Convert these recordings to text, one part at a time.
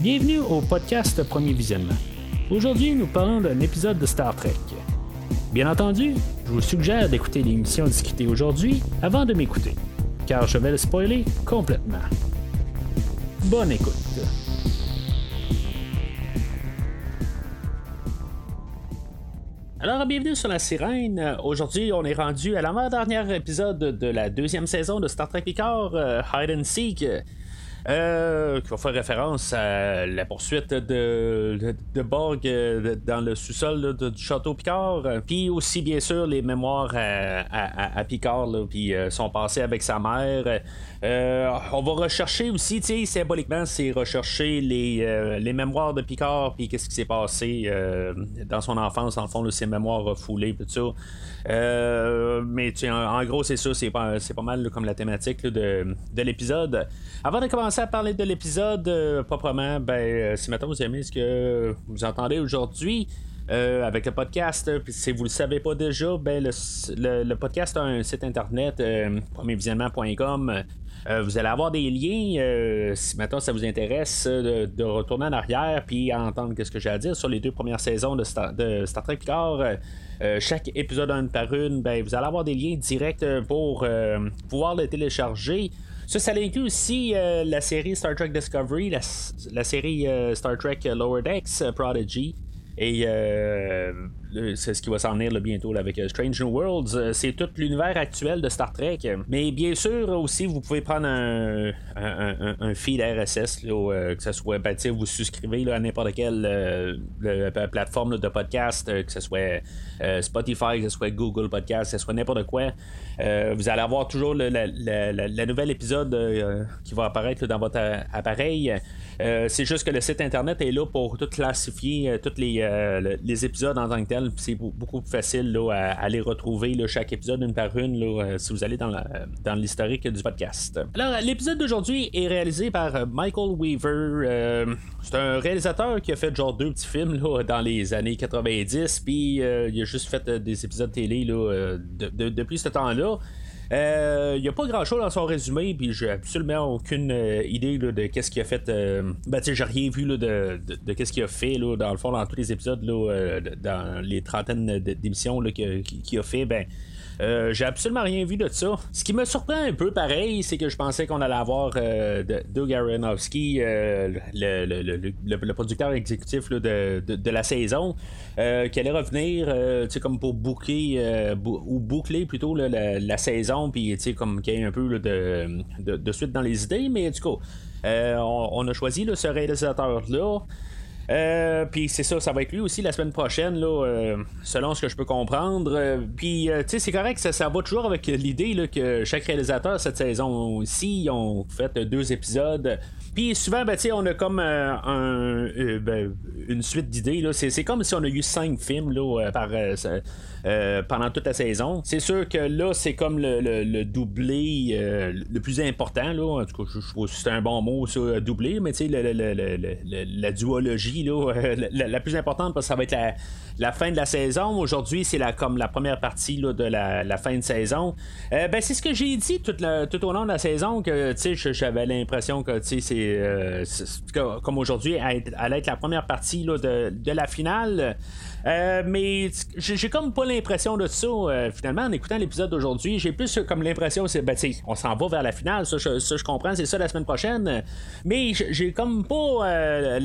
Bienvenue au podcast Premier Visionnement. Aujourd'hui, nous parlons d'un épisode de Star Trek. Bien entendu, je vous suggère d'écouter l'émission discutée aujourd'hui avant de m'écouter, car je vais le spoiler complètement. Bonne écoute. Alors, bienvenue sur la sirène. Aujourd'hui, on est rendu à l'avant-dernier épisode de la deuxième saison de Star Trek Picard, euh, Hide and Seek. Euh, qui va faire référence à la poursuite de, de, Borg euh, dans le sous-sol du château Picard. Puis aussi, bien sûr, les mémoires à, Picard, puis son passé avec sa mère. on va rechercher aussi, symboliquement, c'est rechercher les, les mémoires de Picard, puis qu'est-ce qui s'est passé dans son enfance, en le fond, ses mémoires refoulées, tout ça. Euh, mais en, en, gros, c'est ça, c'est pas, c'est pas mal comme la thématique de, de l'épisode. Avant de commencer à parler de l'épisode euh, proprement, ben, euh, si maintenant vous aimez ce que vous entendez aujourd'hui, avec le podcast. si vous le savez pas déjà, ben le, podcast a un site internet, euh, premiervisionnement.com. vous allez avoir des liens, si maintenant ça vous intéresse, de, retourner en arrière puis entendre ce que j'ai à dire sur les deux premières saisons de Star, Trek Picard. Euh, chaque épisode une par une, ben, vous allez avoir des liens directs euh, pour euh, pouvoir le télécharger. Ça, ça inclut aussi la série Star Trek Discovery, la, série Star Trek Lower Decks Prodigy. Et c'est ce qui va s'en venir bientôt avec Strange New Worlds. c'est tout l'univers actuel de Star Trek. Mais bien sûr, aussi, vous pouvez prendre un, feed RSS, que ce soit, ben, vous souscrivez à n'importe quelle plateforme de podcast, que ce soit euh, Spotify, que ce soit Google Podcast, que ce soit n'importe quoi. Euh, vous allez avoir toujours le, la, nouvel épisode euh, qui va apparaître dans votre appareil. C'est juste que le site internet est là pour tout classifier tous les, les, épisodes en tant que tel. C'est beaucoup plus facile là, à, les retrouver chaque épisode une par une là, si vous allez dans, l'historique du podcast. Alors, l'épisode d'aujourd'hui est réalisé par Michael Weaver. c'est un réalisateur qui a fait genre deux petits films là, dans les années 90. Puis il a juste fait euh, des épisodes télé là, euh, depuis ce temps-là. Il euh, n'y a pas grand chose dans son résumé, puis j'ai absolument aucune idée de qu'est-ce qu'il a fait. ben, j'ai rien vu de, qu'est-ce qu'il a fait, là, dans le fond, dans tous les épisodes, là, dans les trentaines d'émissions qu'il a fait. Ben, euh, j'ai absolument rien vu de ça. Ce qui me surprend un peu, pareil, c'est que je pensais qu'on allait avoir euh, Doug Aronofsky, euh, le, producteur exécutif de, la saison, qui allait revenir, comme pour booker ou boucler plutôt la, saison, puis comme qu'il y ait un peu de, suite dans les idées, mais du coup, on, a choisi ce réalisateur-là. Euh, puis c'est ça, ça va être lui aussi la semaine prochaine, là, euh, selon ce que je peux comprendre. Euh, puis, tu sais, c'est correct, ça, ça va toujours avec l'idée que chaque réalisateur cette saison aussi, ils ont fait deux épisodes. Puis souvent, ben, on a comme un, ben, une suite d'idées. C'est, comme si on a eu cinq films là, par, pendant toute la saison. C'est sûr que là, c'est comme le, doublé le plus important. Là. En tout cas, je, trouve que c'est un bon mot, ça, doublé, mais la duologie la, plus importante parce que ça va être la, fin de la saison. Aujourd'hui, c'est la, comme la première partie de la, fin de saison. Euh, ben, c'est ce que j'ai dit tout, tout, au long de la saison que j'avais l'impression que c'est euh, comme aujourd'hui, elle allait être la première partie de, de la finale. Euh, mais j'ai comme pas l'impression de ça. Euh, finalement, en écoutant l'épisode d'aujourd'hui, j'ai plus comme l'impression c'est ben, on s'en va vers la finale. Ça, je, comprends, c'est ça la semaine prochaine. Mais j'ai comme pas euh,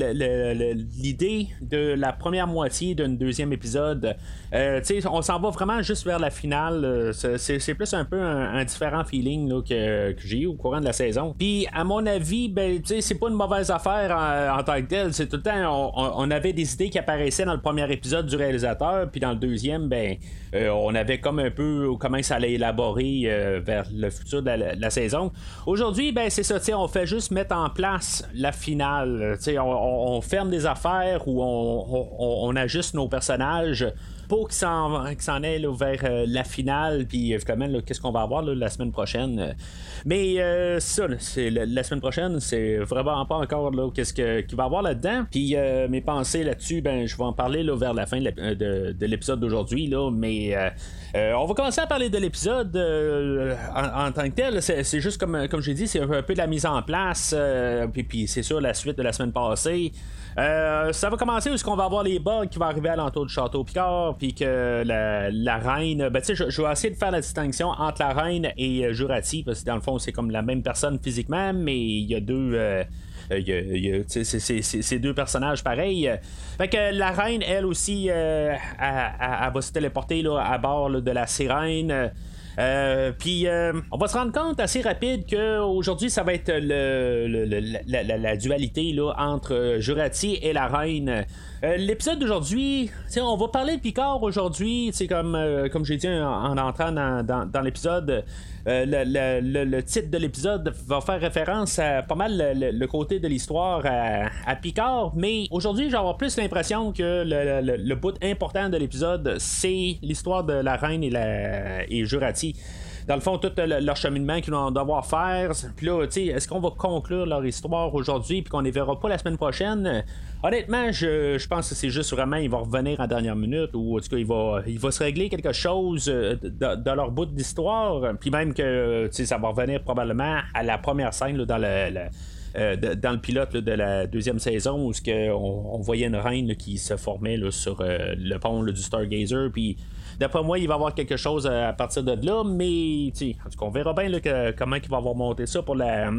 l'idée de la première moitié d'un deuxième épisode. on s'en va vraiment juste vers la finale. C'est plus un peu un, différent feeling que, j'ai eu au courant de la saison. Puis, à mon avis, ben, c'est pas une mauvaise affaire en, tant que telle. C'est tout le temps, on avait des idées qui apparaissaient dans le premier épisode du réalisateur, puis dans le deuxième, ben, euh, on avait comme un peu comment ça allait élaborer euh, vers le futur de la, saison. Aujourd'hui, ben, c'est ça, on fait juste mettre en place la finale. On, on, ferme des affaires ou on, on, ajuste nos personnages beau qui s'en, est vers la finale, puis évidemment, qu'est-ce qu'on va avoir la semaine prochaine? Mais ça, c'est, la, semaine prochaine, c'est vraiment pas encore qu'est-ce qu'il va y avoir là-dedans. Puis mes pensées là-dessus, ben, je vais en parler vers la fin de, l'épisode d'aujourd'hui, là, mais on va commencer à parler de l'épisode en, tant que tel. C'est, juste comme, comme j'ai dit, c'est un peu de la mise en place, puis, c'est sûr la suite de la semaine passée. Euh, ça va commencer où est-ce qu'on va avoir les bugs qui vont arriver à l'entour du château Picard, puis que la, reine. Ben, tu sais, je, vais essayer de faire la distinction entre la reine et euh, Jurati, parce que dans le fond, c'est comme la même personne physiquement, mais il y a deux. C'est deux personnages pareils. Fait que la reine, elle aussi, euh, elle, va se téléporter là, à bord de la sirène. Euh, puis euh, on va se rendre compte assez rapide qu'aujourd'hui, ça va être le, la, dualité là, entre Jurati et la reine. Euh, l'épisode d'aujourd'hui, on va parler de Picard aujourd'hui, comme, comme j'ai dit en, entrant dans, l'épisode. le, titre de l'épisode va faire référence à pas mal le, côté de l'histoire à, Picard, mais aujourd'hui, j'ai plus l'impression que le, bout important de l'épisode, c'est l'histoire de la reine et, la, et Jurati dans le fond, tout leur cheminement qu'ils vont devoir faire. Puis là, tu sais, est-ce qu'on va conclure leur histoire aujourd'hui puis qu'on les verra pas la semaine prochaine? Honnêtement, je, pense que c'est juste vraiment, ils vont revenir en dernière minute ou en tout cas, il va, il va se régler quelque chose euh, dans leur bout d'histoire. Puis même que, tu sais, ça va revenir probablement à la première scène dans le, euh, dans le pilote de la deuxième saison où on, voyait une reine qui se formait sur euh, le pont du Stargazer puis D'après moi, il va y avoir quelque chose à partir de là, mais en tout cas, on verra bien comment il va avoir monté ça pour la,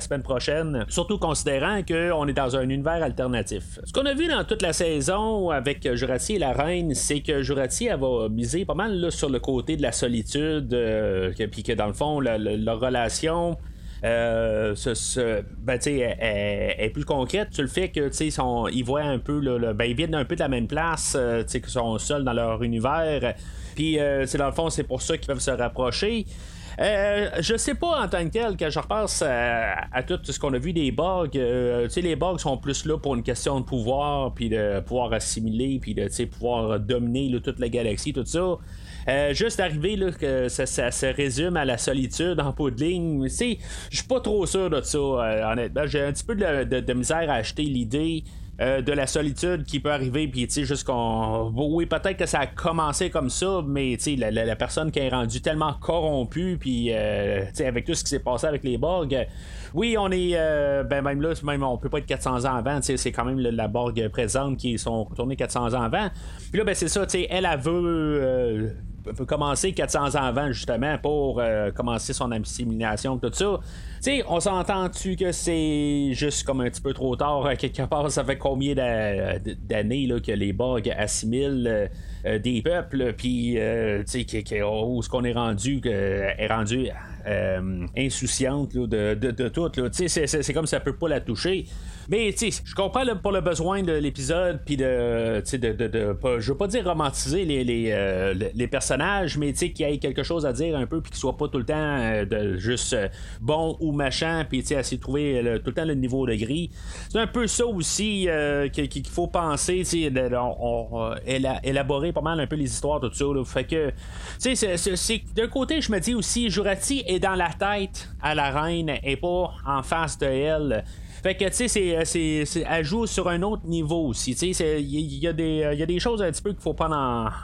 semaine prochaine. Surtout considérant qu'on est dans un univers alternatif. Ce qu'on a vu dans toute la saison avec Jurati et la Reine, c'est que Jurati elle va miser pas mal sur le côté de la solitude, euh, puis que dans le fond, leur relation euh, ben, est, plus concrète sur le fait que sont, ils voient un peu, ben, ils viennent un peu de la même place, euh, qu'ils sont seuls dans leur univers. Puis, euh, dans le fond, c'est pour ça qu'ils peuvent se rapprocher. Euh, je sais pas en tant que tel, quand je repasse à, tout ce qu'on a vu des bugs, les bugs sont plus là pour une question de pouvoir, puis de pouvoir assimiler, puis de pouvoir dominer toute la galaxie, tout ça. Euh, juste arriver là, que ça, se résume à la solitude en peau de ligne. Je suis pas trop sûr de ça, euh, honnêtement. J'ai un petit peu de, misère à acheter l'idée. Euh, de la solitude qui peut arriver, puis tu sais, juste. Oui, peut-être que ça a commencé comme ça, mais tu sais, la, personne qui est rendue tellement corrompue, puis tu sais, avec tout ce qui s'est passé avec les bugs, oui, on est. ben, même là, même on peut pas être 400 ans avant, c'est quand même la Borg présente qui sont retournés 400 ans avant. Puis là, ben, c'est ça, tu sais, elle, elle veut peut commencer 400 ans avant, justement, pour euh, commencer son assimilation, tout ça. On s'entend-tu que c'est juste comme un petit peu trop tard, euh, quelque part, ça fait combien d'années que les bugs assimilent euh, des peuples, puis, tu sais, où est-ce qu'on est rendu, est rendu insouciante de, de, tout. C'est comme ça peut pas la toucher. Mais je comprends pour le besoin de l'épisode, puis de, de, de, de, je veux pas dire romantiser les, les, euh, les personnages, mais qu'il y ait quelque chose à dire un peu, puis qu'il soit pas tout le temps euh, de juste euh, bon machin, puis essayer de trouver tout le temps le niveau de gris. C'est un peu ça aussi qu'il faut penser, tu sais, on, élaborer pas mal un peu les histoires, tout ça. Fait que, c'est d'un côté, je me dis aussi, Jurati est dans la tête à la reine et pas en face de elle. Fait que, tu sais, c'est, elle joue sur un autre niveau aussi. Tu sais, il y, a des choses un petit peu qu'il faut prendre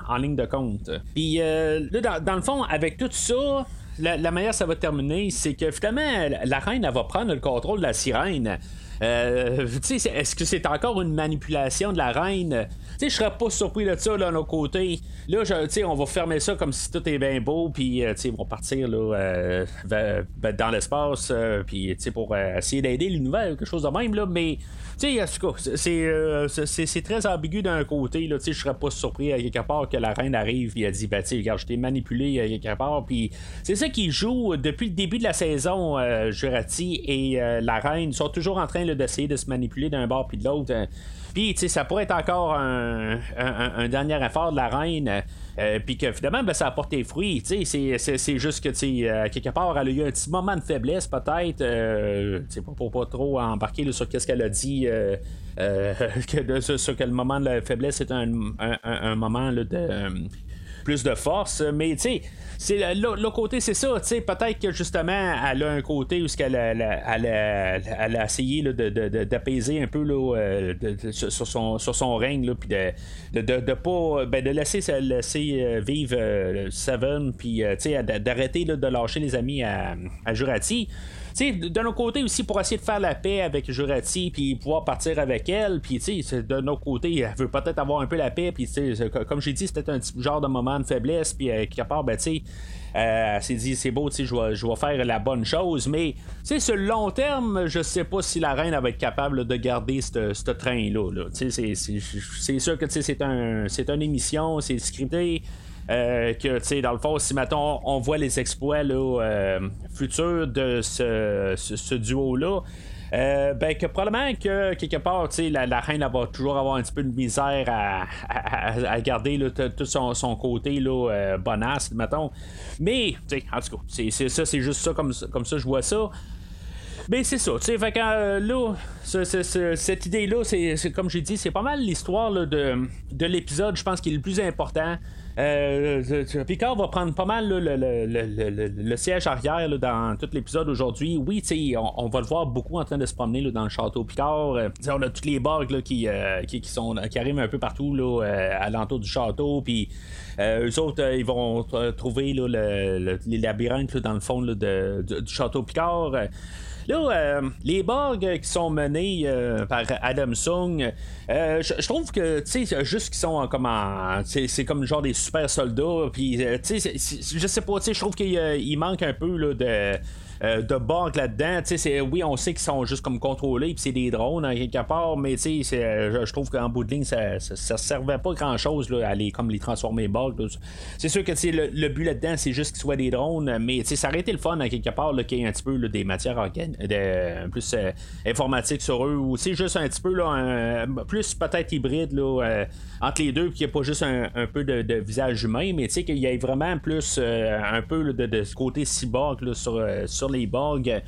en, ligne de compte. Puis, euh, là, dans, le fond, avec tout ça, la, manière ça va terminer, c'est que finalement, la reine, elle va prendre le contrôle de la sirène. Euh, est-ce que c'est encore une manipulation de la reine? Je serais pas surpris de ça, là, de nos côtés. Là, je, on va fermer ça comme si tout est bien beau, puis euh, ils vont partir là, euh, ben, dans l'espace, euh, puis pour essayer d'aider l'univers quelque chose de même, là, mais tu sais, en tout c'est très ambigu d'un côté, là, je serais pas surpris à quelque part que la reine arrive et elle dit, ben, tu regarde, je t'ai manipulé à quelque part, puis c'est ça qui joue depuis le début de la saison, Jurati et la reine sont toujours en train d'essayer de se manipuler d'un bord puis de l'autre. Puis, tu sais, ça pourrait être encore un, dernier effort de la reine. Euh, puis que finalement, ben, ça a porté fruit. C'est, juste que, tu euh, quelque part, elle a eu un petit moment de faiblesse, peut-être. Euh, pas pour pas trop embarquer sur qu'est-ce qu'elle a dit. que sur le moment de la faiblesse est un, un moment de plus de force. Mais tu sais, le côté, c'est ça. Peut-être que justement, elle a un côté où elle a, elle a essayé d'apaiser un peu euh, sur, son, sur son règne, puis de, de, de, pas ben, de laisser, laisser euh, vivre euh, Seven, puis d'arrêter de lâcher les amis à Jurati d'un autre côté aussi, pour essayer de faire la paix avec Jurati, puis pouvoir partir avec elle, puis de notre côté, elle veut peut-être avoir un peu la paix, puis comme j'ai dit, c'était un genre de moment de faiblesse, puis euh, quelque part, ben, tu sais, euh, elle s'est dit c'est beau, je vais, je vais faire la bonne chose, mais sur le long terme, je sais pas si la reine va être capable de garder ce train-là. c'est sûr que c'est un, une émission, c'est scripté. Euh, que, tu sais, dans le fond, si, mettons, on voit les exploits euh, futurs de ce, duo-là, euh, ben que probablement que quelque part, sais, la, reine va toujours avoir un petit peu de misère à, garder tout son, côté là, bonasse, mettons. Mais, en tout cas, c'est, ça, c'est juste ça comme, ça, je vois ça. Mais c'est ça, tu sais, fait que là, cette idée-là, c'est, comme j'ai dit, c'est pas mal l'histoire de l'épisode, je pense, qui est le plus important. Euh, Picard va prendre pas mal le, siège arrière dans tout l'épisode aujourd'hui. Oui, on, va le voir beaucoup en train de se promener dans le château Picard. Euh, on a toutes les borgs euh, qui, qui, sont, qui arrivent un peu partout à l'entour du château. Puis eux autres, ils vont trouver les labyrinthes dans le fond du château Picard. Là, euh, les bugs qui sont menés euh, par Adam Sung, euh, je trouve que, tu sais, juste qu'ils sont comme en. C'est comme genre des super soldats, puis, tu sais, je sais pas, tu sais, je trouve qu'il manque un peu là, de euh, de bugs là-dedans. Oui, on sait qu'ils sont juste comme contrôlés, puis c'est des drones hein, quelque part, mais je, je trouve qu'en bout de ligne, ça, ça, servait pas grand-chose à les, comme les transformer bugs. C'est sûr que le, le but là-dedans, c'est juste qu'ils soient des drones, mais ça aurait été le fun à quelque part qu'il y ait un petit peu des matières organiques, de, plus euh, informatiques sur eux, ou c'est juste un petit peu là, plus peut-être hybride là, euh, entre les deux, qu'il n'y ait pas juste un, peu de, visage humain, mais qu'il y ait vraiment plus un peu de, ce côté cyborg sur, sur les bugs.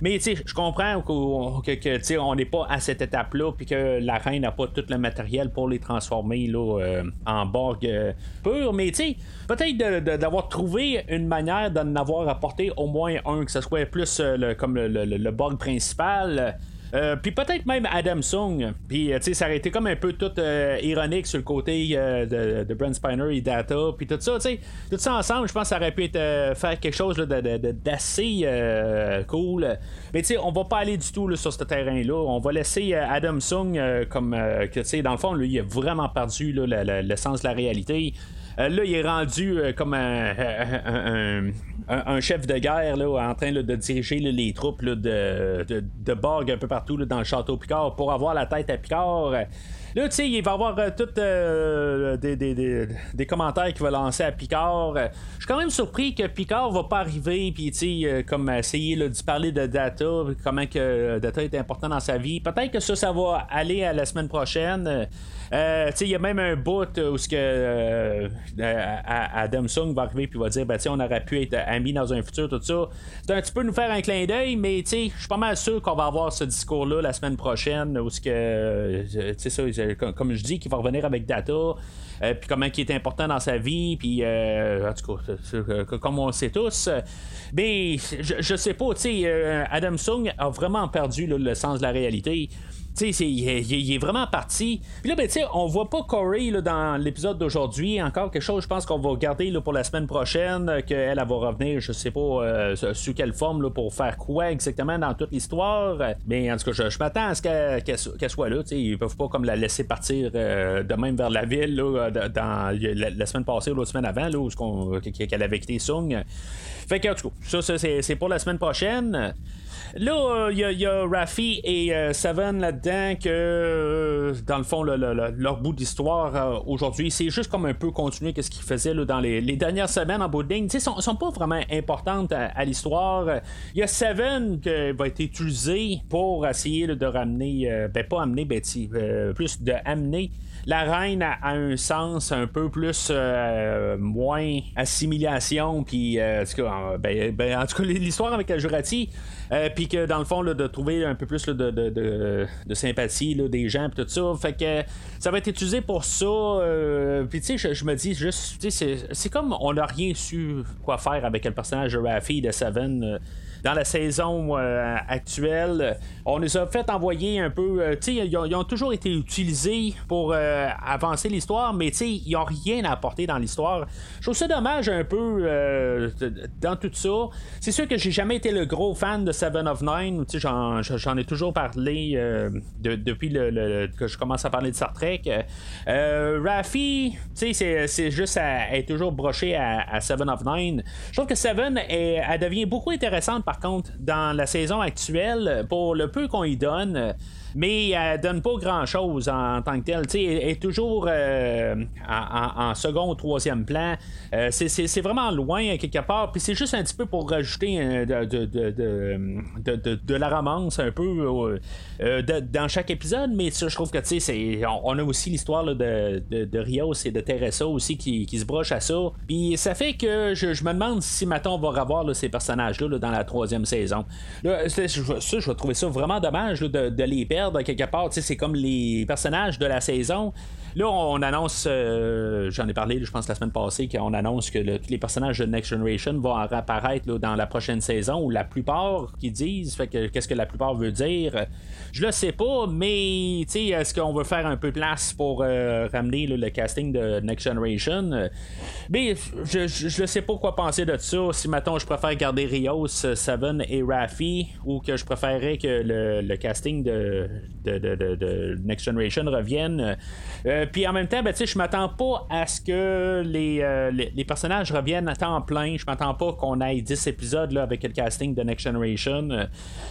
Mais tu sais, je comprends que, on n'est pas à cette étape-là, puis que la reine n'a pas tout le matériel pour les transformer là, euh, en borg euh, pur. Mais tu sais, peut-être d'avoir trouvé une manière d'en avoir apporté au moins un, que ce soit plus euh, le, comme le, le, bug principal. Euh, puis peut-être même Adam Sung. Puis, euh, tu sais, ça aurait été comme un peu tout euh, ironique sur le côté de, de Brent Spiner et Data. Puis tout ça, tu sais, tout ça ensemble, je pense que ça aurait pu être faire quelque chose d'assez cool. Mais tu sais, on va pas aller du tout sur ce terrain-là. On va laisser Adam Sung comme, que tu sais, dans le fond, lui, il a vraiment perdu le sens de la réalité. Euh, là, il est rendu euh, comme un, chef de guerre là, en train de diriger les troupes de, de, de Borg un peu partout dans le château Picard pour avoir la tête à Picard. Là, tu sais, il va avoir euh, toutes des, commentaires qu'il va lancer à Picard. Je suis quand même surpris que Picard va pas arriver, puis tu sais, comme essayer de parler de Data, comment que Data est important dans sa vie. Peut-être que ça, ça va aller à la semaine prochaine. Euh, il y a même un bout où ce que euh, Adam Sung va arriver puis va dire ben, on aurait pu être amis dans un futur, tout ça. C'est un petit peu nous faire un clin d'œil, mais je suis pas mal sûr qu'on va avoir ce discours-là la semaine prochaine où ce que euh, ça, comme je dis, qu'il va revenir avec Data. puis comment il est important dans sa vie, puis en tout cas, comme on le sait tous. Mais je, je sais pas, tu Adam Sung a vraiment perdu le sens de la réalité. Il, est vraiment parti. Puis là, ben, tu sais, on voit pas Corey là, dans l'épisode d'aujourd'hui. Encore quelque chose, je pense qu'on va garder là, pour la semaine prochaine, euh, qu'elle va revenir, je sais pas euh, sous quelle forme, là, pour faire quoi exactement dans toute l'histoire. Mais en tout cas, je, m'attends à ce qu'elle soit là. Tu sais, ils peuvent pas comme la laisser partir euh, de même vers la ville là, dans la, semaine passée ou la semaine avant, là, où qu'elle avait quitté Sung. Fait que, en tout cas, ça, c'est pour la semaine prochaine. Là, il y, a Rafi et Seven là-dedans que, dans le fond, leur bout d'histoire aujourd'hui, c'est juste comme un peu continuer ce qu'ils faisaient dans les, dernières semaines en bout de ligne. Ils sont, sont pas vraiment importantes à, l'histoire. Il y a Seven qui va être utilisé pour essayer de ramener, ben pas amener, ben, plus de amener la reine a, un sens un peu plus euh, moins assimilation, puis euh, ben, ben, en tout cas, l'histoire avec Jurati, euh, puis que dans le fond, de trouver un peu plus de, sympathie des gens, puis tout ça, fait que ça va être utilisé pour ça. puis tu sais, je, me dis juste, c'est comme on n'a rien su quoi faire avec le personnage de Raffi de Seven dans la saison euh, actuelle. On nous a fait envoyer un peu. Euh, tu sais, ils, ont toujours été utilisés pour euh, avancer l'histoire, mais ils n'ont rien à apporter dans l'histoire. Je trouve ça dommage un peu dans tout ça. C'est sûr que j'ai jamais été le gros fan de Seven of Nine. Tu j'en ai toujours parlé depuis le, que je commence à parler de Star Trek. Raffi, tu sais, c'est juste à, être toujours broché à, Seven of Nine. Je trouve que Seven, elle devient beaucoup intéressante par contre, dans la saison actuelle, pour le peu qu'on y donne, mais elle donne pas grand chose en, tant que telle. elle est toujours euh, en, second ou troisième plan. Euh, c'est vraiment loin quelque part. Puis c'est juste un petit peu pour rajouter euh, de, de, de, la romance un peu dans chaque épisode. Mais je trouve que on, on a aussi l'histoire de, Rios et de Teresa aussi qui, se brochent à ça. Puis ça fait que je, me demande si maintenant on va revoir ces personnages-là dans la troisième saison. Là, ça, je vais trouver ça vraiment dommage de, les perdre quelque part. C'est comme les personnages de la saison. Là, on annonce, euh, j'en ai parlé, je pense, la semaine passée, qu'on annonce que tous les personnages de Next Generation vont apparaître dans la prochaine saison, ou la plupart qui disent. Fait que qu'est-ce que la plupart veut dire? Je le sais pas, mais est-ce qu'on veut faire un peu place pour euh, ramener le casting de Next Generation? Mais je, je, sais pas quoi penser de ça. Si maintenant je préfère garder Rios, Seven et Raffi, ou que je préférerais que le, casting de, de, Next Generation revienne. Euh, euh, puis en même temps, ben, je m'attends pas à ce que euh, les, les, personnages reviennent à temps plein. Je m'attends pas qu'on ait 10 épisodes là, avec le casting de Next Generation.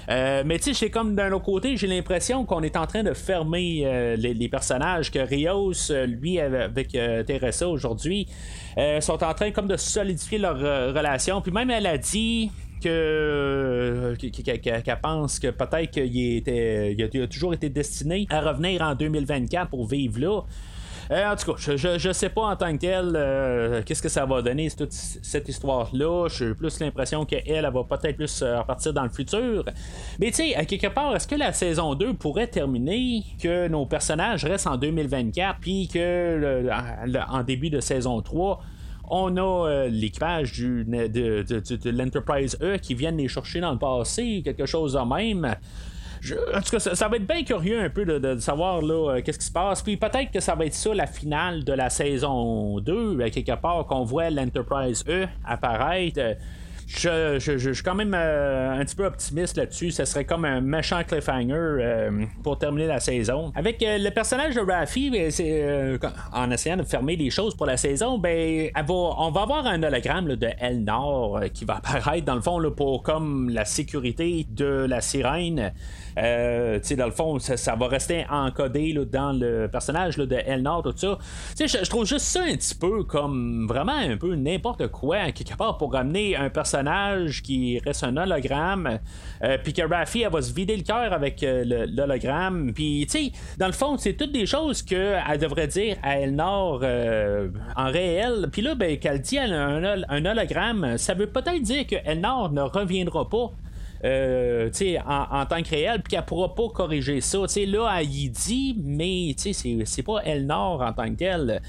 Mais tu sais, comme d'un autre côté, j'ai l'impression qu'on est en train de fermer les, personnages, que Rios, lui, avec Teresa aujourd'hui, sont en train comme de solidifier leur relation. Puis même elle a dit que qu'elle pense que peut-être qu'il a, toujours été destiné à revenir en 2024 pour vivre là. Euh, en tout cas, je, je, sais pas en tant que tel euh, qu'est-ce que ça va donner toute cette histoire-là. J'ai plus l'impression qu'elle, elle, va peut-être plus euh, repartir dans le futur. Mais tu sais, quelque part, est-ce que la saison 2 pourrait terminer, que nos personnages restent en 2024, puis que début de saison 3, on a euh, l'équipage du, de, l'Enterprise E qui viennent les chercher dans le passé, quelque chose de même. en tout cas, ça, va être bien curieux un peu de, savoir là, euh, qu'est-ce qui se passe. Puis peut-être que ça va être ça la finale de la saison 2, à quelque part, qu'on voit l'Enterprise E apparaître je, suis quand même euh, un petit peu optimiste là-dessus. Ce serait comme un méchant cliffhanger euh, pour terminer la saison. Avec euh, le personnage de Raffi, ben, en essayant de fermer les choses pour la saison, ben, on va avoir un hologramme de Elnor qui va apparaître dans le fond pour comme la sécurité de la sirène. Euh, dans le fond, ça, va rester encodé dans le personnage de Elnor, tout ça. Je, je trouve juste ça un petit peu comme vraiment un peu n'importe quoi, quelque part, pour ramener un personnage qui reste un hologramme, euh, puis que Raffi, elle va se vider le cœur avec euh, l'hologramme. Puis, tu sais, dans le fond, c'est toutes des choses qu'elle devrait dire à Elnor en réel. Puis là, ben, qu'elle dit un, un hologramme, ça veut peut-être dire que Elnor ne reviendra pas euh, en, en, tant que réel, puis qu'elle pourra pas corriger ça. là, elle y dit, mais c'est pas Elnor en tant que tel.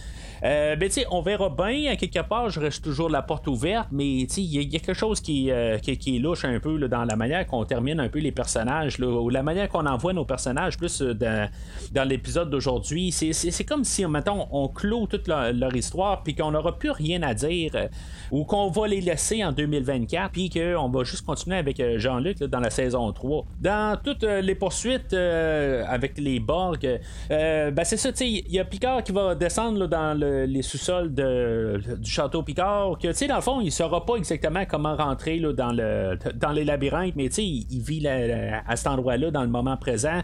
Euh, ben, on verra bien. À quelque part, je reste toujours la porte ouverte, mais il y, a quelque chose qui, euh, qui, louche un peu dans la manière qu'on termine un peu les personnages, ou la manière qu'on envoie nos personnages, plus euh, dans, l'épisode d'aujourd'hui. C'est comme si, maintenant on clôt toute leur, histoire, puis qu'on n'aura plus rien à dire, ou qu'on va les laisser en 2024, puis qu'on va juste continuer avec Jean Dans la saison 3. Dans toutes les poursuites avec les Borg, ben c'est ça, il y a Picard qui va descendre dans les sous-sols du château Picard, que tu dans le fond, il saura pas exactement comment rentrer dans, le, dans les labyrinthes, mais sais, il, vit à cet endroit-là dans le moment présent.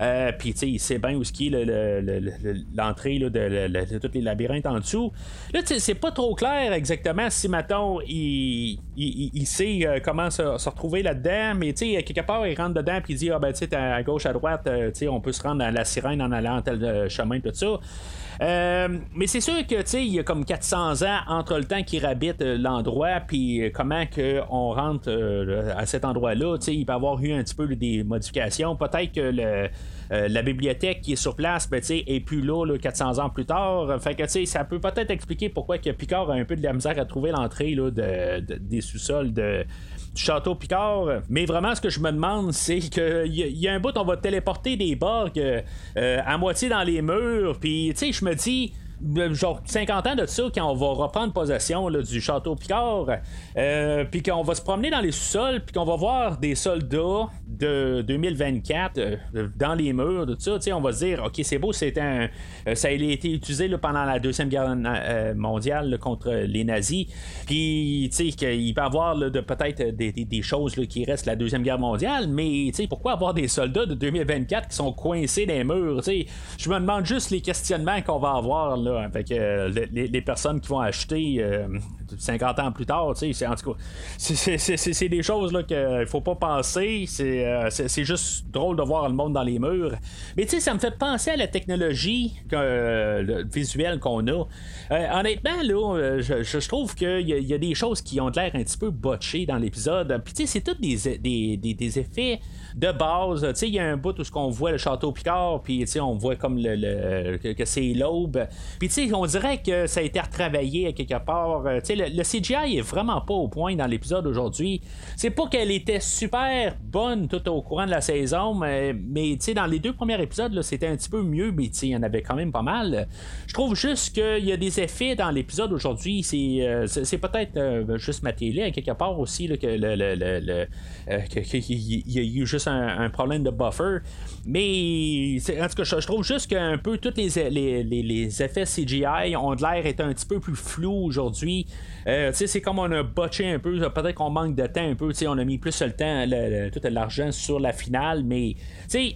Euh, Puis, tu sais, il sait bien où est l'entrée de, tous les labyrinthes en dessous. Là, tu sais, c'est pas trop clair exactement si, Maton il, il, sait euh, comment se, retrouver là-dedans, mais, tu sais, quelque part, il rentre dedans, puis il dit, ah, ben, tu sais, à gauche, à droite, euh, tu sais, on peut se rendre à la sirène en allant tel euh, chemin, tout ça. mais c'est sûr que tu sais, il y a comme 400 ans entre le temps qu'il habite l'endroit puis comment que on rentre à cet endroit-là. Tu sais, il peut avoir eu un petit peu des modifications. Peut-être que le, euh, la bibliothèque qui est sur place ben, est plus là, 400 ans plus tard. Fait que ça peut peut-être expliquer pourquoi Picard a un peu de la misère à trouver l'entrée de, des sous-sols de, du château Picard. Mais vraiment, ce que je me demande, c'est qu'il y, a un bout, on va téléporter des borgs euh, à moitié dans les murs. Puis, tu je me dis genre 50 ans de ça, quand on va reprendre possession du château Picard, euh, puis qu'on va se promener dans les sous-sols, puis qu'on va voir des soldats de 2024 euh, dans les murs, tout ça, on va se dire, ok, c'est beau, c'est un, euh, ça a été utilisé pendant la deuxième guerre mondiale contre les nazis, puis qu'il peut y avoir peut-être des, choses qui restent la deuxième guerre mondiale, mais pourquoi avoir des soldats de 2024 qui sont coincés dans les murs, je me demande juste les questionnements qu'on va avoir avec euh, les, personnes qui vont acheter 50 euh, ans plus tard, c'est en tout cas, c'est des choses là qu'il faut pas penser. Euh, c'est juste drôle de voir le monde dans les murs. Mais ça me fait penser à la technologie visuelle qu'on a. honnêtement, là, je, trouve qu'il y, y, a des choses qui ont l'air un petit peu botchées dans l'épisode. Puis c'est tous des, des, des effets de base. Il y a un bout où on voit le château Picard, puis on voit comme le, que, c'est l'aube. Puis tu sais, on dirait que ça a été retravaillé à quelque part. Euh, tu sais, le, CGI est vraiment pas au point dans l'épisode d'aujourd'hui. C'est pas qu'elle était super bonne tout au courant de la saison, mais, mais tu sais, dans les deux premiers épisodes, c'était un petit peu mieux, mais tu sais, il y en avait quand même pas mal. Je trouve juste qu'il y a des effets dans l'épisode aujourd'hui. C'est, euh, c'est, peut-être euh, juste ma télé à quelque part aussi que le, le, qu'il y a eu juste un, problème de buffer. Mais en tout cas, je, trouve juste qu'un peu tous les, les, les, effets CGI ont l'air être un petit peu plus flou aujourd'hui. Euh, c'est comme on a botché un peu. Peut-être qu'on manque de temps un peu. On a mis plus le temps, tout l'argent sur la finale. Mais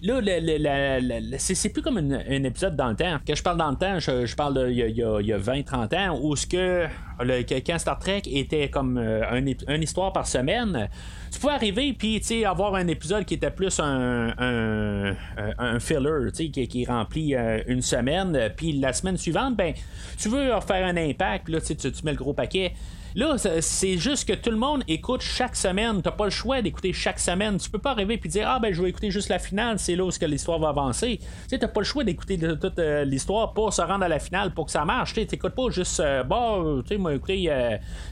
là, c'est plus comme un épisode dans le temps. Quand je parle dans le temps, je, parle de il y a, 20-30 ans où ce que le, quand Star Trek était comme euh, une histoire par semaine tu pouvais arriver puis avoir un épisode qui était plus un, un, un filler qui, qui remplit euh, une semaine puis la semaine suivante ben tu veux faire un impact là, tu, tu mets le gros paquet Là, c'est juste que tout le monde écoute chaque semaine. T'as pas le choix d'écouter chaque semaine. Tu peux pas arriver et dire Ah ben je vais écouter juste la finale, c'est là où l'histoire va avancer. Tu t'as pas le choix d'écouter toute euh, l'histoire pour se rendre à la finale pour que ça marche. Tu t'écoutes pas juste euh, bah, tu sais, moi écouter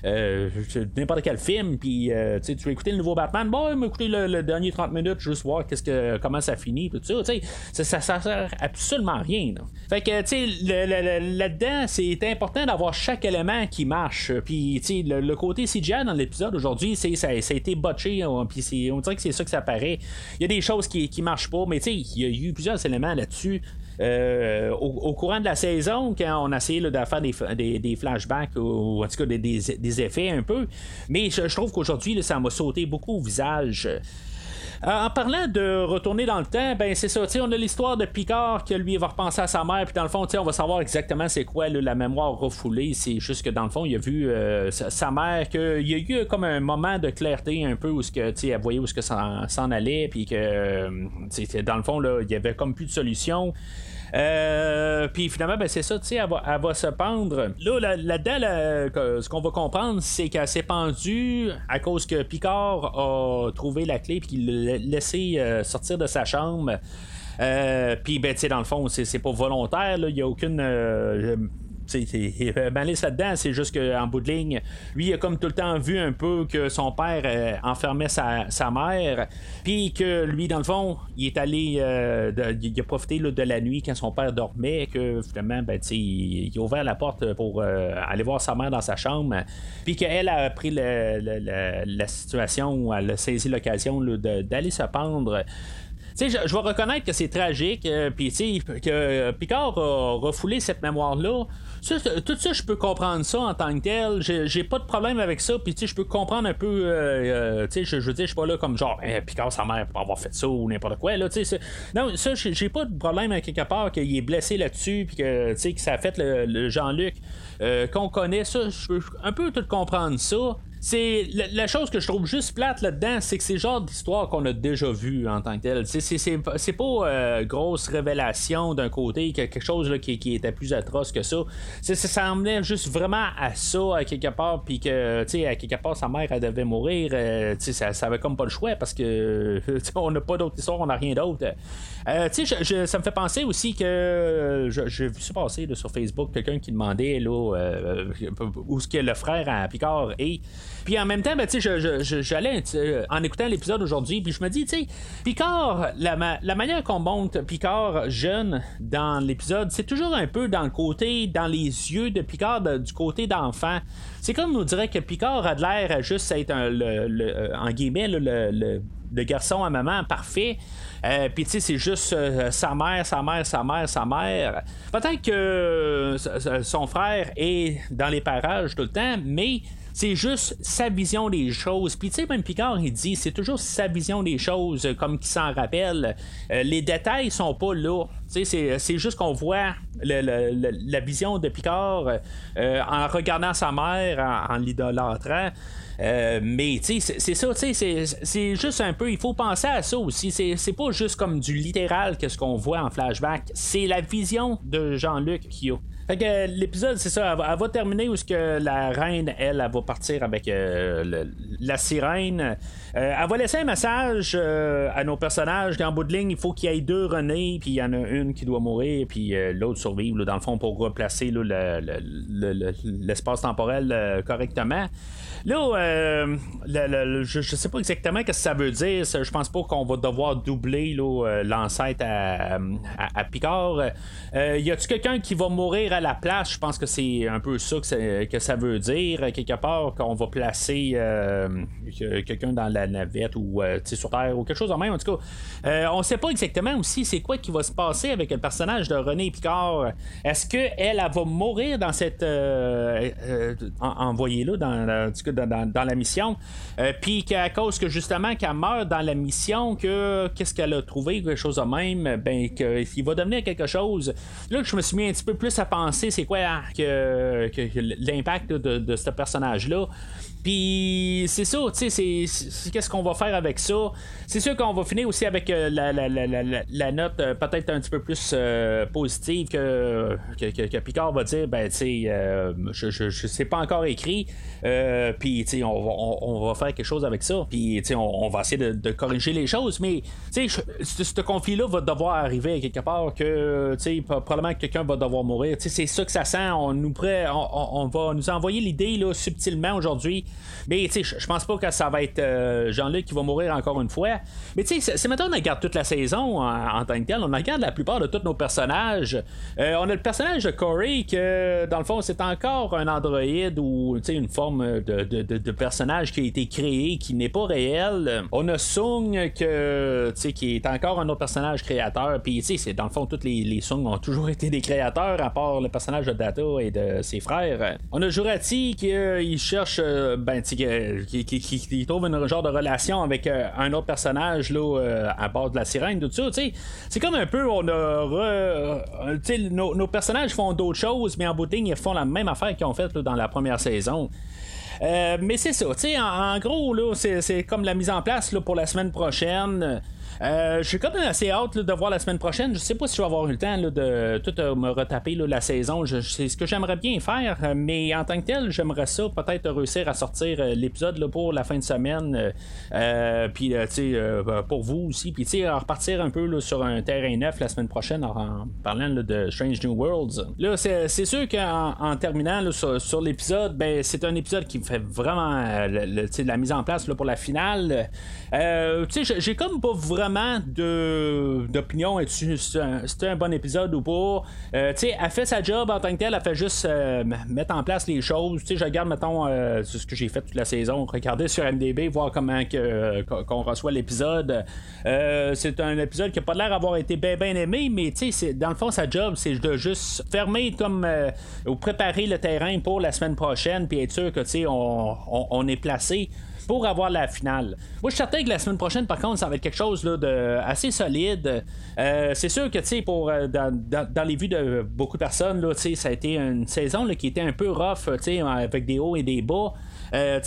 euh, n'importe quel film, puis tu veux écouter le nouveau Batman, bon, moi écouter le, dernier 30 minutes, juste voir qu'est-ce que comment ça finit, tout ça. Ça, ça, ça, sert absolument rien. Fait que tu sais, là-dedans, c'est important d'avoir chaque élément qui marche. Puis le, côté CGI dans l'épisode aujourd'hui, ça, ça, a été botché, puis on dirait que c'est ça que ça paraît. Il y a des choses qui, qui marchent pas, mais il y a eu plusieurs éléments là-dessus. Euh, au, courant de la saison, quand on a essayé de faire des, des, flashbacks ou, en tout cas des, effets un peu, mais je, je trouve qu'aujourd'hui, ça m'a sauté beaucoup au visage. Euh, en parlant de retourner dans le temps, ben c'est ça, on a l'histoire de Picard qui lui va repenser à sa mère, puis dans le fond, on va savoir exactement c'est quoi la mémoire refoulée. C'est juste que dans le fond, il a vu euh, sa, mère, qu'il y a eu comme un moment de clarté un peu où ce que, elle voyait où ce que ça s'en allait, puis que euh, dans le fond, là, il y avait comme plus de solution. Euh, puis finalement, ben, c'est ça, tu sais, elle, va, se pendre. Là, là-dedans, ce qu'on va comprendre, c'est qu'elle s'est pendue à cause que Picard a trouvé la clé puis qu'il l'a laissé euh, sortir de sa chambre. Euh, puis, ben, tu sais, dans le fond, c'est, pas volontaire, il n'y a aucune malice là-dedans, c'est juste qu'en bout de ligne, lui, il a comme tout le temps vu un peu que son père enfermait sa, mère, puis que lui, dans le fond, il est allé, il a profité de la nuit quand son père dormait, que finalement, ben, il, a ouvert la porte pour aller voir sa mère dans sa chambre, puis qu'elle a pris la, situation, elle a saisi l'occasion d'aller se pendre je, je vais reconnaître que c'est tragique, euh, puis que Picard a refoulé cette mémoire-là. tout ça, je peux comprendre ça en tant que tel. J'ai pas de problème avec ça, puis je peux comprendre un peu. Euh, euh, je, veux dire, je suis pas là comme genre, eh, Picard, sa mère, pour avoir fait ça ou n'importe quoi. Là, non, ça, j'ai pas de problème avec quelque part qu'il est blessé là-dessus, puis que, que ça a fait le, Jean-Luc. qu'on connaît ça, je peux un peu tout comprendre ça c'est la, chose que je trouve juste plate là-dedans, c'est que c'est le genre d'histoire qu'on a déjà vu en tant que tel. C'est pas euh, grosse révélation d'un côté, quelque chose là, qui, était plus atroce que ça. Ça emmenait juste vraiment à ça à quelque part, puis que à quelque part sa mère elle devait mourir. Euh, ça, ça avait comme pas le choix parce que on n'a pas d'autre histoire, on n'a rien d'autre. Euh, ça me fait penser aussi que j'ai vu ça passer sur Facebook, quelqu'un qui demandait là, où ce que le frère à Picard est. Puis en même temps, ben, j'allais euh, en écoutant l'épisode aujourd'hui, puis je me dis, tu sais, Picard, la, la manière qu'on monte Picard jeune dans l'épisode, c'est toujours un peu dans le côté, dans les yeux de Picard, du côté d'enfant. C'est comme nous dirait que Picard a de l'air juste à être un, le, euh, en guillemets, le, le, garçon à maman parfait. Euh, Puis tu sais, c'est juste sa mère, sa mère, sa mère, sa mère. Peut-être que son frère est dans les parages tout le temps, mais c'est juste sa vision des choses. Puis tu sais, même Picard, il dit, c'est toujours sa vision des choses, euh, comme qu'il s'en rappelle. Euh, les détails sont pas là. C'est, c'est juste qu'on voit la vision de Picard euh, en regardant sa mère, en, l'idolâtrant. mais tu sais, c'est ça, tu c'est juste un peu, il faut penser à ça aussi. C'est pas juste comme du littéral que ce qu'on voit en flashback, c'est la vision de Jean-Luc qui a. Fait que l'épisode, c'est ça, elle va, terminer où ce que la reine, elle, elle va partir avec euh, la sirène. Euh, elle va laisser un message euh, à nos personnages qu'en bout de ligne, il faut qu'il y ait deux René, puis il y en a une qui doit mourir, puis l'autre survivre, dans le fond, pour replacer l'espace temporel correctement. Là, je, je sais pas exactement ce que ça veut dire. Je pense pas qu'on va devoir doubler l'ancêtre à, à, Picard. y a-tu quelqu'un qui va mourir à la place, je pense que c'est un peu ça que, ça veut dire, quelque part, qu'on va placer euh, quelqu'un dans la navette ou euh, sur Terre ou quelque chose en même. En tout cas, euh, on sait pas exactement aussi c'est quoi qui va se passer avec le personnage de René Picard. Est-ce qu'elle elle, va mourir dans cette. envoyée-là dans, dans, dans, la mission? Puis qu'à cause que justement qu'elle meurt dans la mission, que qu'est-ce qu'elle a trouvé, quelque chose de même, ben qu'il va devenir quelque chose. Là, je me suis mis un petit peu plus à penser c'est quoi hein, que, l'impact de, ce personnage-là. Puis c'est ça, tu sais, c'est qu'est-ce qu'on va faire avec ça? C'est sûr qu'on va finir aussi avec euh, la, note euh, peut-être un petit peu plus euh, positive que, que, Picard va dire, ben tu sais, je, je, sais pas encore écrit. Puis tu sais, on, va faire quelque chose avec ça. Puis tu sais, on, va essayer de, corriger les choses. Mais tu sais, ce conflit-là va devoir arriver quelque part que tu sais, probablement que quelqu'un va devoir mourir. Tu sais, c'est ça que ça sent. On nous prêt, on, va nous envoyer l'idée là subtilement aujourd'hui mais tu sais, je pense pas que ça va être euh, Jean-Luc qui va mourir encore une fois. Mais tu sais, c'est maintenant on regarde toute la saison en, tant que tel, on regarde la plupart de tous nos personnages. Euh, on a le personnage de Corey que dans le fond c'est encore un androïde ou une forme de, personnage qui a été créé qui n'est pas réel. On a Sung que qui est encore un autre personnage créateur. Puis tu sais, dans le fond tous les, Sung ont toujours été des créateurs à part le personnage de Data et de ses frères. On a Jurati qui euh, cherche ben, qui, trouve une genre de relation avec euh, un autre personnage là, euh, à bord de la sirène, tout ça. C'est comme un peu, on a. Euh, nos, personnages font d'autres choses, mais en bout de ligne, ils font la même affaire qu'ils ont fait dans la première saison. mais c'est ça, en, en, gros, là, c'est, comme la mise en place pour la semaine prochaine. J'ai quand même assez hâte de voir la semaine prochaine. Je sais pas si je vais avoir eu le temps de tout me retaper la saison. C'est ce que j'aimerais bien faire, mais en tant que tel, j'aimerais ça peut-être réussir à sortir l'épisode pour la fin de semaine. puis, tu sais, pour vous aussi. Puis, tu sais, repartir un peu sur un terrain neuf la semaine prochaine en, parlant de Strange New Worlds. Là, c'est sûr qu'en en terminant sur, l'épisode, ben, c'est un épisode qui me fait vraiment la mise en place pour la finale. Euh, j'ai comme pas vraiment d'opinion est-ce c'était un, bon épisode ou pas? Euh, elle fait sa job en tant que telle, elle fait juste euh, mettre en place les choses. je regarde, mettons, euh, ce que j'ai fait toute la saison, regarder sur MDB, voir comment que, qu'on reçoit l'épisode. c'est un épisode qui a pas l'air d'avoir été bien bien aimé, mais dans le fond, sa job, c'est de juste fermer comme ou préparer le terrain pour la semaine prochaine, puis être sûr que on, on est placé pour avoir la finale. Moi, je suis certain que la semaine prochaine, par contre, ça va être quelque chose de assez solide. Euh, c'est sûr que, tu sais, pour euh, dans, les vues de beaucoup de personnes, là, ça a été une saison qui était un peu rough, avec des hauts et des bas. Euh,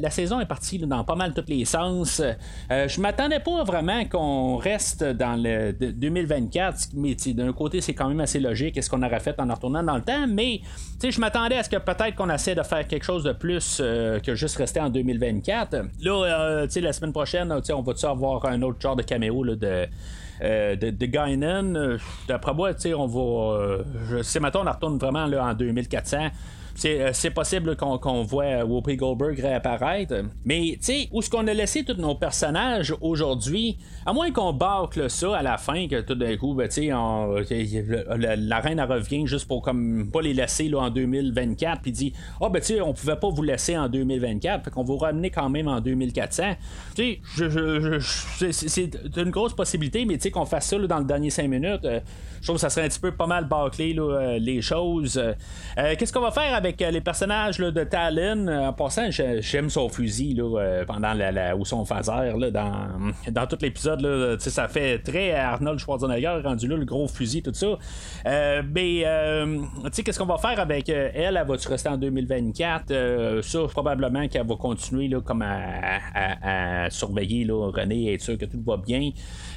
la, saison est partie dans pas mal tous les sens. Euh, je m'attendais pas vraiment qu'on reste dans le 2024, mais d'un côté, c'est quand même assez logique. Qu'est-ce qu'on aurait fait en retournant dans le temps? Mais je m'attendais à ce que peut-être qu'on essaie de faire quelque chose de plus euh, que juste rester en 2024. Là, la semaine prochaine, on va-tu avoir un autre genre de caméo de. de, de Guinan. D'après moi, on va. c'est maintenant, on retourne vraiment là, en 2400. Euh, c'est possible qu'on voit Whoopi Goldberg réapparaître. Mais, tu sais, où est-ce qu'on a laissé tous nos personnages aujourd'hui, à moins qu'on bâcle ça à la fin, que tout d'un coup, ben, tu sais, la, reine revient juste pour comme pas les laisser là, en 2024, puis dit, ah, oh, ben, tu sais, on pouvait pas vous laisser en 2024, fait qu'on vous ramener quand même en 2400. Tu sais, c'est une grosse possibilité, mais tu sais, qu'on fasse ça dans le dernier 5 minutes, euh, je trouve que ça serait un petit peu pas mal bâclé euh, les choses. Qu'est-ce qu'on va faire avec euh, les personnages de Talon. Euh, en passant, j'aime son fusil euh, pendant la, ou son phaser dans, dans tout l'épisode. Ça fait très Arnold Schwarzenegger rendu là, le gros fusil, tout ça. mais qu'est-ce qu'on va faire avec elle? Elle va-tu rester en 2024? ça, probablement qu'elle va continuer comme à, surveiller là, René et être sûr que tout va bien.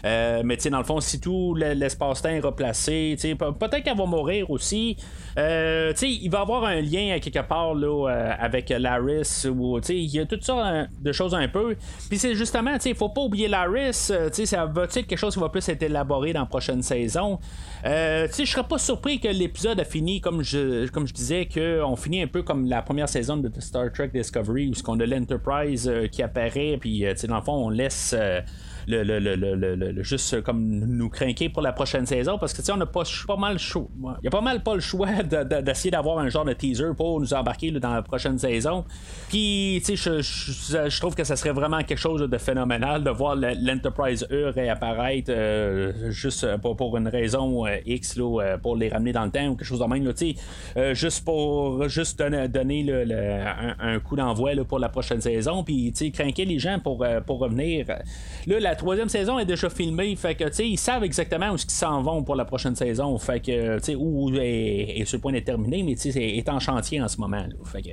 mais dans le fond, si tout l'espace-temps est replacé, peut-être qu'elle va mourir aussi. il va avoir un lien à quelque part là, euh, avec Laris ou il y a toutes sortes de choses un peu. Puis c'est justement, il faut pas oublier Laris, euh, ça va être quelque chose qui va plus être élaboré dans la prochaine saison. Euh, je serais pas surpris que l'épisode a fini comme je comme je disais qu'on finit un peu comme la première saison de Star Trek Discovery où ce qu'on a l'Enterprise qui apparaît puis dans le fond on laisse le, le, le, le, juste comme nous craquer pour la prochaine saison parce que tu sais on a pas, pas mal choix il y a pas mal pas le choix d'essayer d'avoir un genre de teaser pour nous embarquer dans la prochaine saison. Puis tu sais je, trouve que ça serait vraiment quelque chose de phénoménal de voir l'Enterprise E réapparaître euh, juste pour, pour, une raison euh, X là, euh, pour les ramener dans le temps ou quelque chose de même là, euh, juste pour juste donner, donner un, coup d'envoi pour la prochaine saison. Puis tu sais craquer les gens pour, pour revenir. Là la la troisième saison est déjà filmée, fait que, tu sais, ils savent exactement où ils s'en vont pour la prochaine saison, fait que, tu sais, où est, ce point est terminé, mais tu sais, est en chantier en ce moment, fait que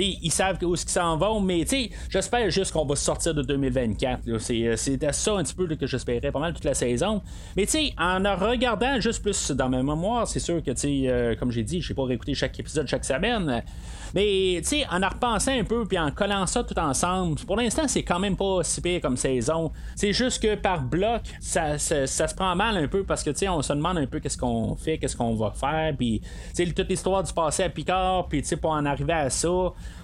ils savent où ils s'en vont, mais j'espère juste qu'on va sortir de 2024. C'est, c'était ça un petit peu que j'espérais pas mal toute la saison. Mais en regardant juste plus dans ma mémoire, c'est sûr que, euh, comme j'ai dit, je n'ai pas réécouté chaque épisode chaque semaine. Mais en en repensant un peu puis en collant ça tout ensemble, pour l'instant, c'est quand même pas si pire comme saison. C'est juste que par bloc, ça, se prend mal un peu parce que on se demande un peu qu'est-ce qu'on fait, qu'est-ce qu'on va faire. Puis toute l'histoire du passé à Picard, puis pour en arriver à ça,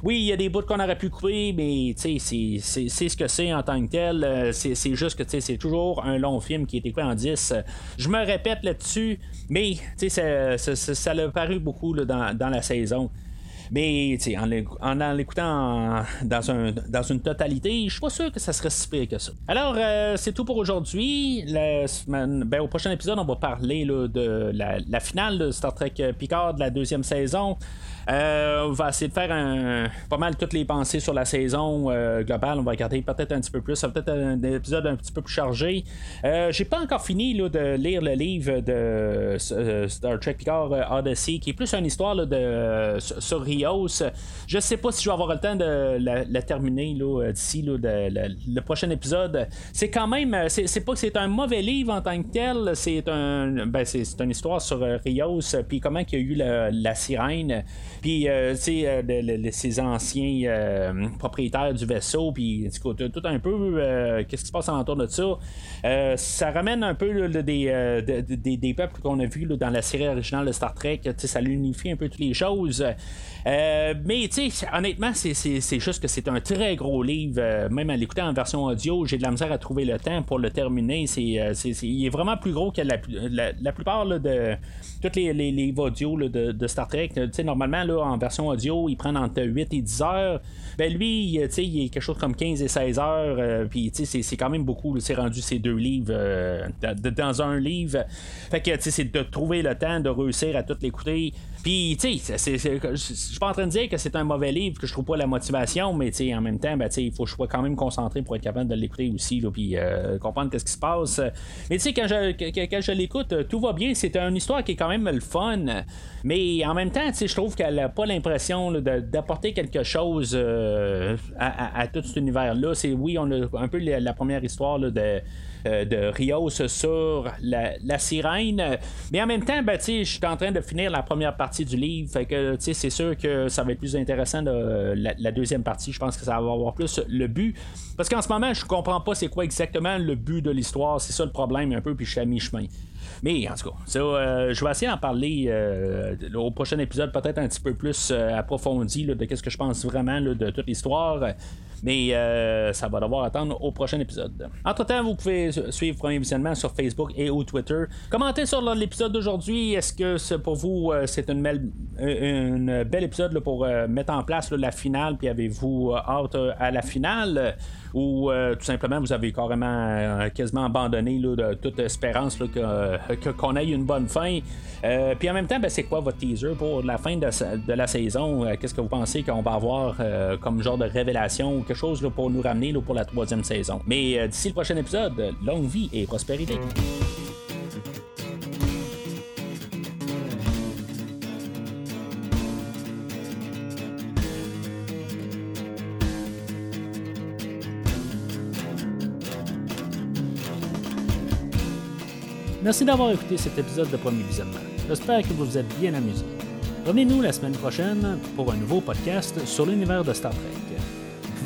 oui, il y a des bouts qu'on aurait pu couper, mais c'est ce que c'est en tant que tel. Euh, c'est juste que c'est toujours un long film qui est écouté en 10. Je me répète là-dessus, mais ça, ça, ça, l'a paru beaucoup dans, dans la saison. Mais en, en, l'écoutant dans, un, dans une totalité, je suis pas sûr que ça serait si pire que ça. Alors, euh, c'est tout pour aujourd'hui. Ben, au prochain épisode, on va parler de la, la, finale de Star Trek Picard de la deuxième saison. Euh, on va essayer de faire un, pas mal toutes les pensées sur la saison euh, globale. On va regarder peut-être un petit peu plus. Ça va peut-être un, épisode un petit peu plus chargé. Euh, j'ai pas encore fini de lire le livre de Star Trek Picard Odyssey, qui est plus une histoire de, sur Rios. Je sais pas si je vais avoir le temps de la, terminer d'ici le prochain épisode. C'est quand même, c'est pas que c'est un mauvais livre en tant que tel, c'est un, ben, c'est une histoire sur Rios, puis comment il y a eu la, sirène, puis ses anciens propriétaires du vaisseau, puis tout un peu qu'est-ce qui se passe autour de ça? ça ramène un peu des, des, peuples qu'on a vus dans la série originale de Star Trek. Ça l'unifie un peu toutes les choses. Euh, mais tu sais, honnêtement, c'est juste que c'est un très gros livre. Euh, même à l'écouter en version audio, j'ai de la misère à trouver le temps pour le terminer. C'est, euh, il est vraiment plus gros que la, la, plupart de tous les, livres audio de, Star Trek. normalement, en version audio, ils prennent entre 8 et 10 heures. Ben lui, il est quelque chose comme 15 et 16 heures. Puis c'est quand même beaucoup. C'est rendu ces deux livres dans un livre. Fait que c'est de trouver le temps de réussir à tout l'écouter. Puis, tu sais, je suis pas en train de dire que c'est un mauvais livre, que je trouve pas la motivation, mais tu sais, en même temps, ben, il faut que je sois quand même concentré pour être capable de l'écouter aussi, puis euh, comprendre ce qui se passe. Mais tu sais, quand je, quand, je l'écoute, tout va bien. C'est une histoire qui est quand même le fun, mais en même temps, tu sais, je trouve qu'elle pas l'impression d'apporter quelque chose euh, à, tout cet univers-là. C'est oui, on a un peu la, première histoire de euh, de Rios sur la, sirène. Mais en même temps, ben, je suis en train de finir la première partie du livre. Fait que c'est sûr que ça va être plus intéressant de, la, deuxième partie. Je pense que ça va avoir plus le but. Parce qu'en ce moment, je comprends pas c'est quoi exactement le but de l'histoire. C'est ça le problème un peu, puis je suis à mi-chemin. Mais en tout cas, euh, je vais essayer d'en parler euh, au prochain épisode, peut-être un petit peu plus approfondi de qu'est-ce que je pense vraiment de toute l'histoire. Mais euh, ça va devoir attendre au prochain épisode. Entre-temps, vous pouvez suivre Premier Visionnement sur Facebook et au Twitter. Commentez sur l'épisode d'aujourd'hui. Est-ce que pour vous, euh, c'est une, belle, une belle épisode pour euh, mettre en place la finale, puis avez-vous hâte à la finale? ou tout simplement vous avez carrément quasiment abandonné de toute espérance qu'on ait une bonne fin? Puis en même temps, ben, c'est quoi votre teaser pour la fin de, la saison? Qu'est-ce que vous pensez qu'on va avoir comme genre de révélation ou quelque chose pour nous ramener pour la troisième saison? Mais d'ici le prochain épisode, longue vie et prospérité. Merci d'avoir écouté cet épisode de Premier Visionnement. J'espère que vous vous êtes bien amusé. Revenez-nous la semaine prochaine pour un nouveau podcast sur l'univers de Star Trek.